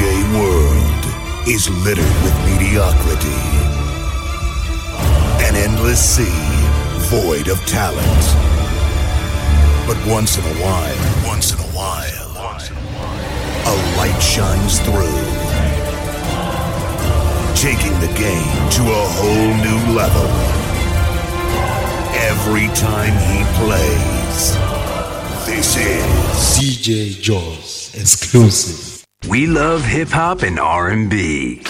World is littered with mediocrity. An endless sea void of talent. But once in a while, once in a while, a light shines through, taking the game to a whole new level. Every time he plays, this is DJ Joss exclusive. We love hip hop and R&B.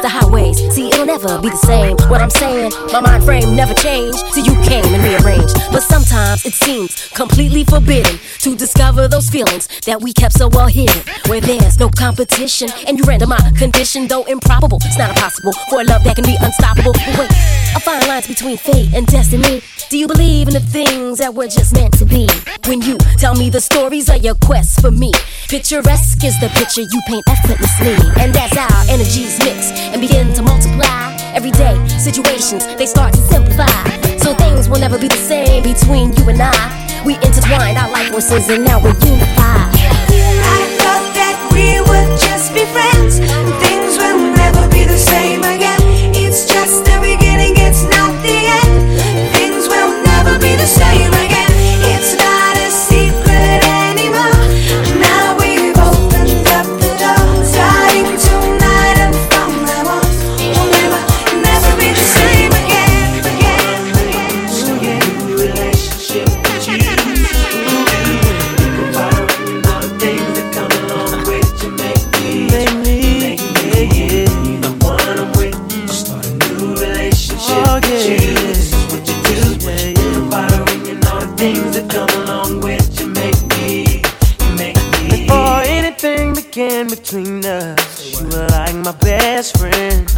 To highways. See, never be the same. What I'm saying, my mind frame never changed till you came and rearranged. But sometimes it seems completely forbidden to discover those feelings that we kept so well hidden. Where there's no competition, and you render my condition, though improbable. It's not impossible for a love that can be unstoppable. But wait, I find lines between fate and destiny. Do you believe in the things that were just meant to be? When you tell me the stories of your quest for me, picturesque is the picture you paint effortlessly. And as our energies mix and begin to multiply, everyday situations they start to simplify. So things will never be the same between you and I. We intertwined our life forces and now we're unified. I thought that we would just be friends. Things will never be the same Before anything began between us, you were like my best friend.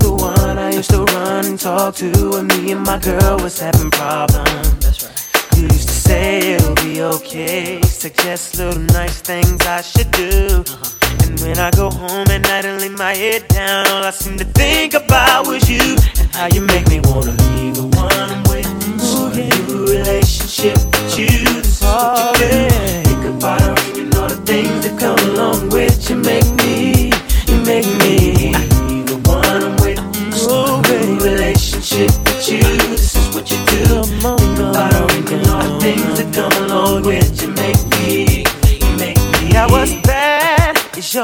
The one I used to run and talk to when me and my girl was having problems. That's right. You used to say it'll be okay, suggest little nice things I should do. Uh-huh. And when I go home at night and lay my head down, all I seem to think about was you and how you make me wanna leave the one I'm with. Start a new relationship with you. This is what you do. Oh, think about her and all the things that come along with you. Make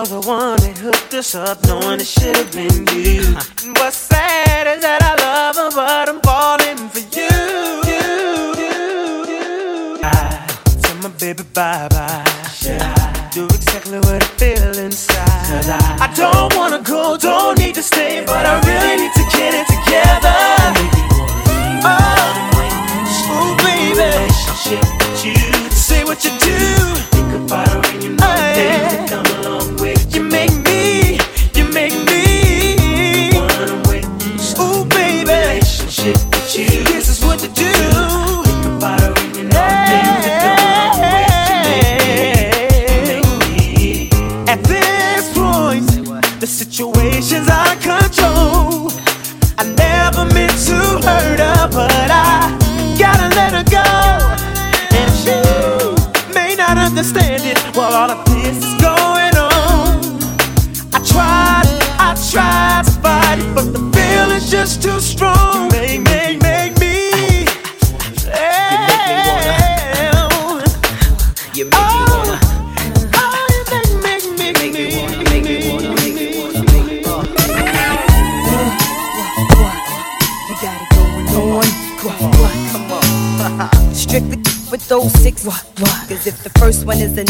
Cause you're the one that hooked us up, knowing it should have been you. And what's sad is that I love her, but I'm falling for you. I tell my baby bye bye. I do exactly what I feel inside. I I don't wanna go, don't need to stay, but I really need to get it together. Oh, ooh, baby. Say what you do. Think about her and you know things come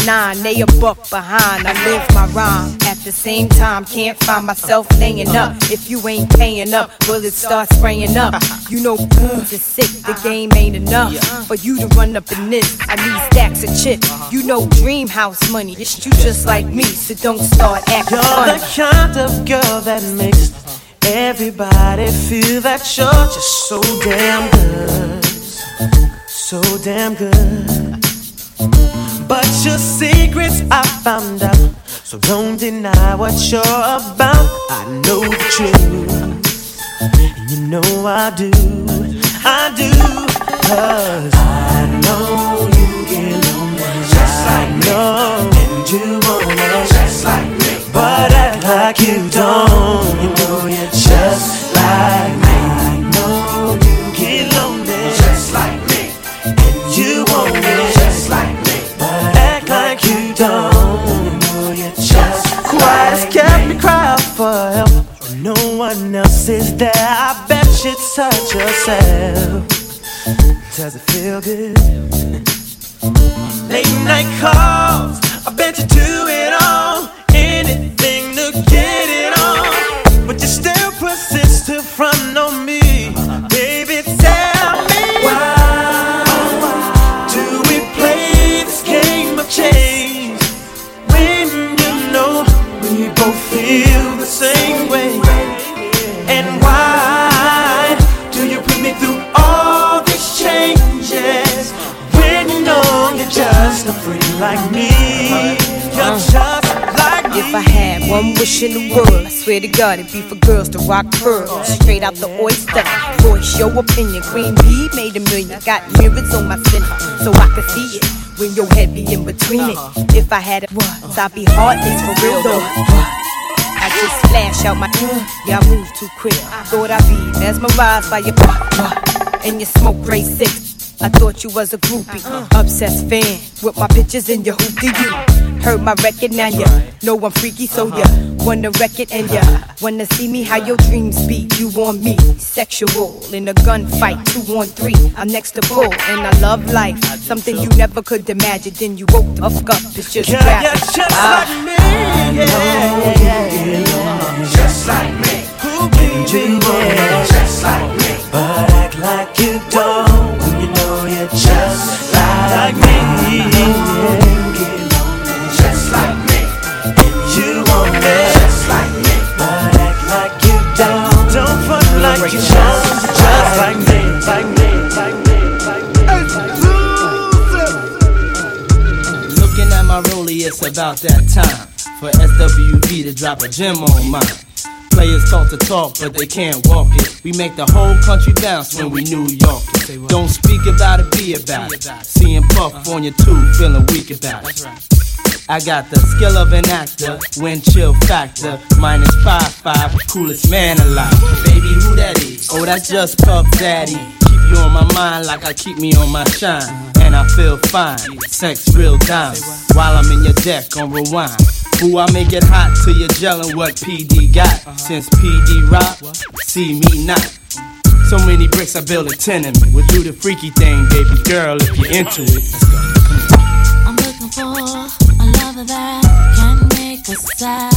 nine, they a buck behind. I live my rhyme. At the same time, can't find myself laying up. If you ain't paying up, bullets start spraying up. You know, booms is sick. The game ain't enough for you to run up in this. I need stacks of chips. You know, dream house money. It's you just like me, so don't start acting You're funny. the kind of girl that makes everybody feel that you're just so damn good. So damn good. But your secrets I found out. So don't deny what you're about. I know the truth. And you know I do. I do. Cause I know you get lonely. Just like me. And you want it. Just like me. But act like you don't. You know you're touch yourself. Does it feel good? Late night calls, one wish in the world, I swear to God, it'd be for girls to rock pearls straight out the oyster. Voice your opinion. Queen B made a million. Got mirrors on my center so I can see it when your head be in between it. If I had it I'd be heartless for real though. I just flash out my y'all move too quick. Thought I'd be mesmerized by your and your smoke gray six. I thought you was a groupie, uh-huh. obsessed fan with my pictures in your hoopty you? Heard my record now you know I'm freaky so uh-huh. you wanna wreck it and you uh-huh. wanna see me how your dreams be? You want me sexual in a gunfight two on three I'm next to bull and I love life. Something you never could imagine then you woke the fuck up it's just yeah, rap. yeah, just ah. like me yeah, yeah, yeah, just like me. Who can you just like me. But act like you don't you just like me. Just like me. You want me just like me. But act like you don't. Don't front like you don't. Just like me. Like me. Like me. Looking at my rollie, it's about that time for SWV to drop a gem on mine. Players talk to talk, but they can't walk it. We make the whole country bounce when we New York it. Don't speak about it, be about it. Seeing Puff on your tube, feeling weak about it. I got the skill of an actor, wind chill factor, minus five five, coolest man alive. Baby, who that is? Oh, that's just Puff Daddy. Keep you on my mind like I keep me on my shine, and I feel fine. Sex real dimes while I'm in your deck on rewind. Who I make it hot till you're gelling what PD got. Since PD rock, see me not. So many bricks I build a tenement. We'll do the freaky thing, baby girl, if you're into it. I'm looking for a lover that can make a sacrifice.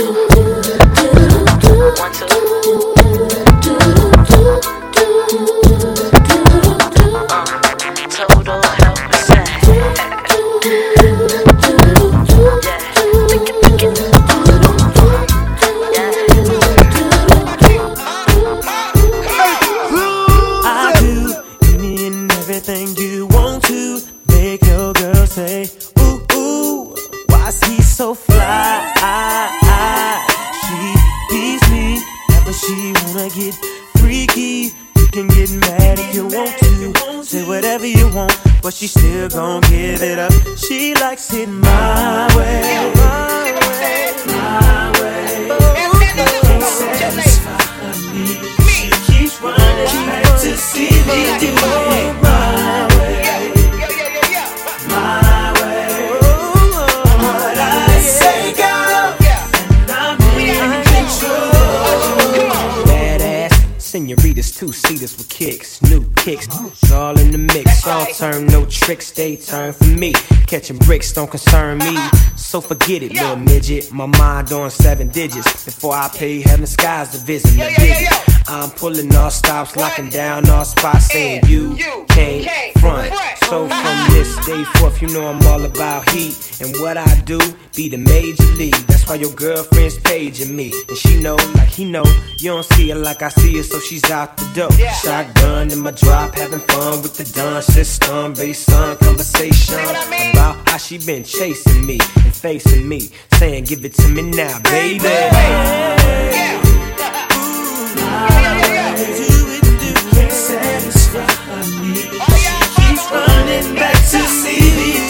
Catching bricks don't concern me. So forget it, little midget. My mind on seven digits. Before I pay heaven skies to visit me. I'm pulling all stops, locking down all spots, saying you you can't front. So from this day forth, you know I'm all about heat. And what I do, be the major league. That's why your girlfriend's paging me. And she know, like he know, you don't see her like I see her, so she's out the door. Shotgun in my drop, having fun with the dun system. Based on conversation about how she been chasing me and facing me. Saying, give it to me now, baby. Yeah. Satisfy me. Keeps running back to see me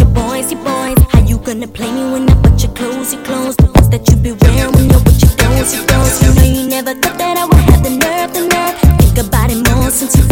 your boys, your boys. How you gonna play me when I put your clothes, your clothes? The ones that you be wearing when you're with your clothes, your clothes. You know you never thought that I would have the nerve, the nerve. Think about it more since you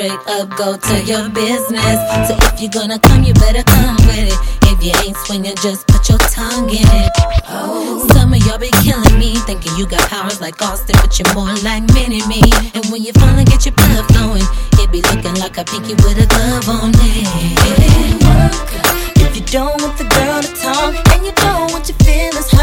straight up go to your business. So if you're gonna come, you better come with it. If you ain't swinging, just put your tongue in it. Oh, some of y'all be killing me, thinking you got powers like Austin, but you're more like Mini Me. And when you finally get your blood flowing, it be looking like a pinky with a glove on it. If you don't want the girl to talk, and you don't want your feelings.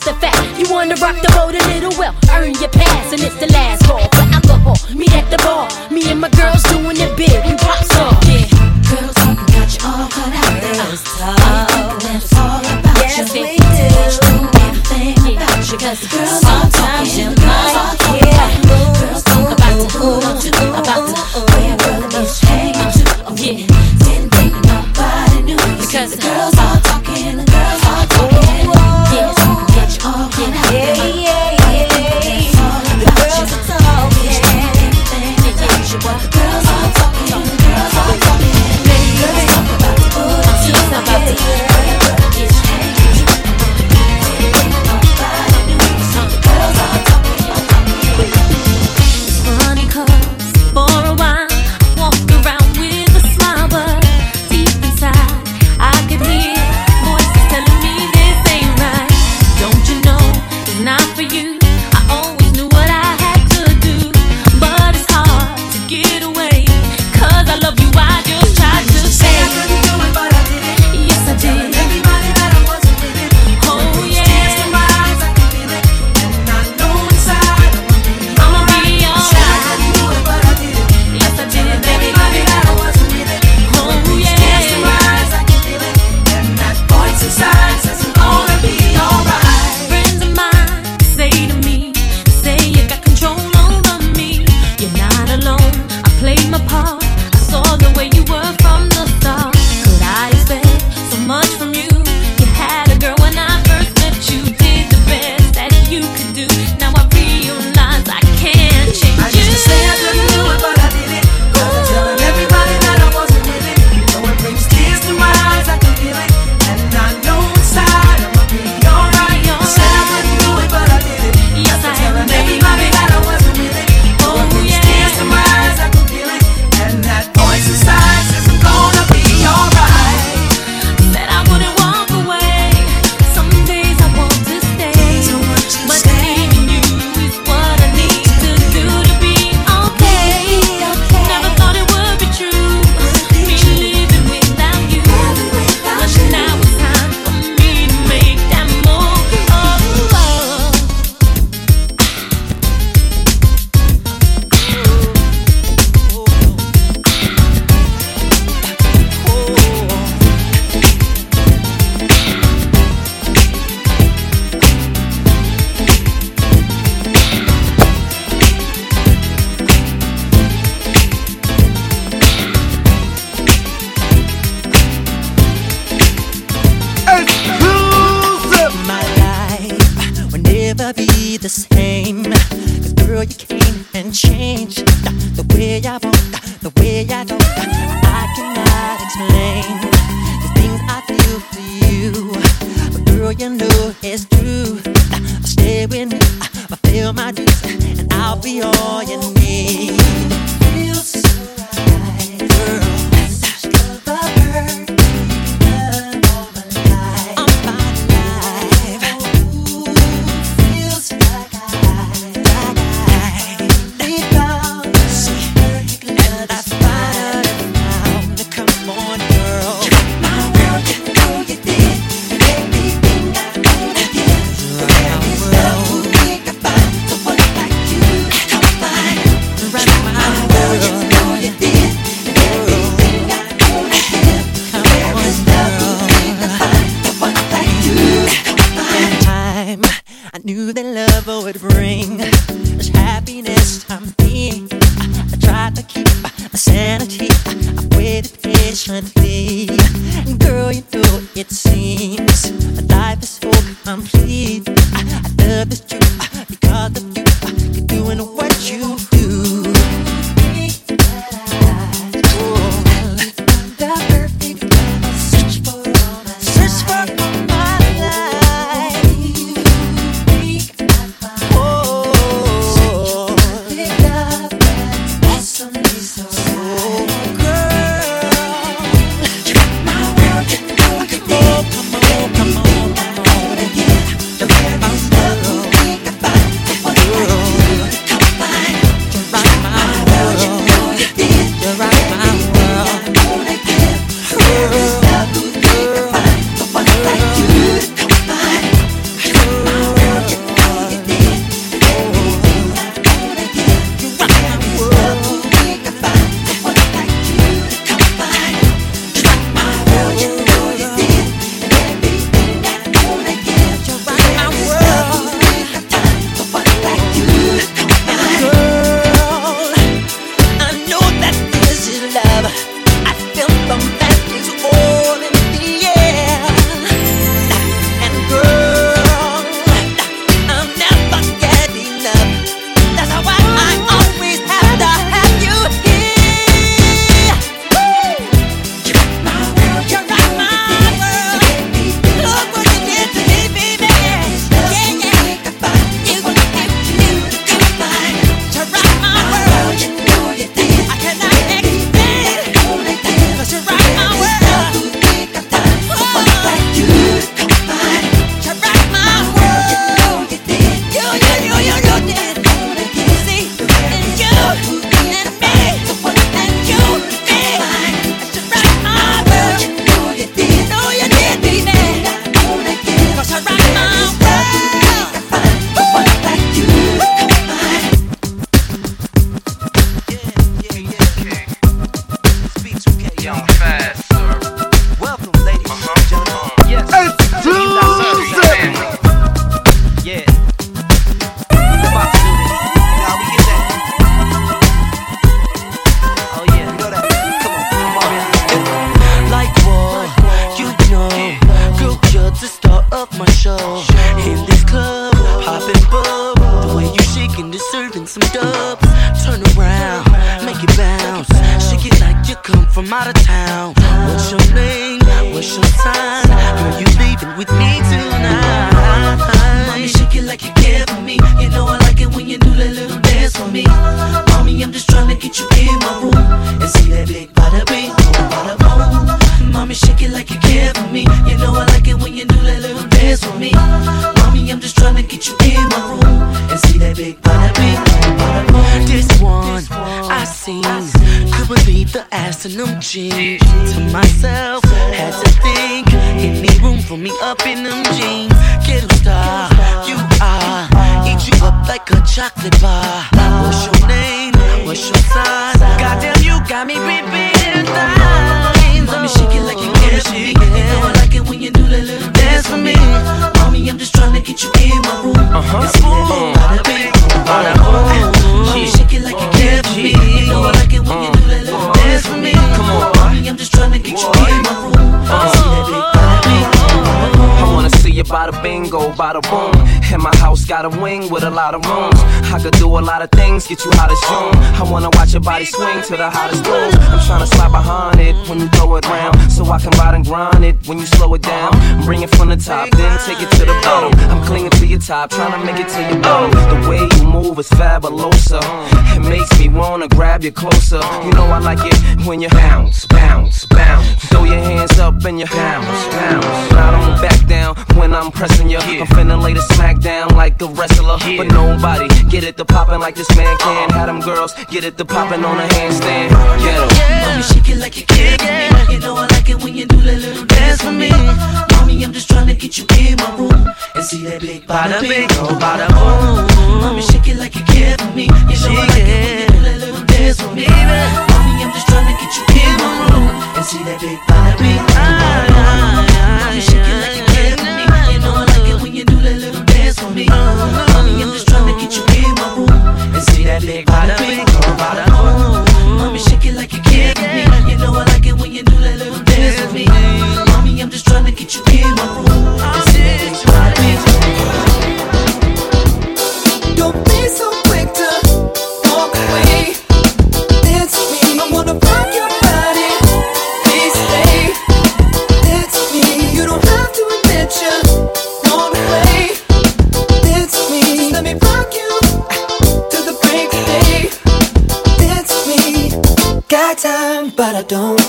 the fact roll and see that big bada bing, bada boom. Mommy, shake it like you care for me. You know I like it when you do that little dance for me. Mommy, I'm just trying to get you in my room and see that big bada bing, bada boom. This one I seen could believe the ass in them jeans. To myself, had to think any room for me up in them jeans. Get a star, ah, you are. Eat you up like a chocolate bar. What's your name? what's your sign? Goddamn, you got me repeating times. Let me shake it like you can shake it. You know I like it when you do that little dance for me. Mommy, I'm just trying to get you in my room. Uh-huh. It's full, gotta be on a home. She shake it like you care for me. You know I like it when you do that little uh-huh. dance for me. Come on, mommy, I'm just trying to get you in my room. Uh-huh. I wanna see you by the bingo, by the boom and my house got a wing with a lot of rooms. I could do a lot of things, get you out of June. I wanna watch your body swing to the hottest tunes. I'm tryna slide behind it when you throw it round. So I can ride and grind it when you slow it down. Bring it from the top, then take it to the bottom. I'm clinging to your top, trying to make it to your bottom. The way you move is fabulosa. It makes me wanna grab you closer. You know I like it when you bounce, bounce, bounce. Throw your hands up and you bounce, bounce. I don't back down when I'm pressing you. I'm finna lay the smack down like a wrestler. But nobody get it to poppin' like this man can. Have them girls get it to poppin' on a handstand. Get 'em. Mommy, shake it like you care for me. You know I like it when you do that little dance for me. Mommy, I'm just trying to get you in my room and see that big bada bing, oh bada boom. Mommy, shake it like you care for me. You know I like it when you do that little dance for me. Mommy, I'm just trying to get you in my room and see that big bada bing, oh and don't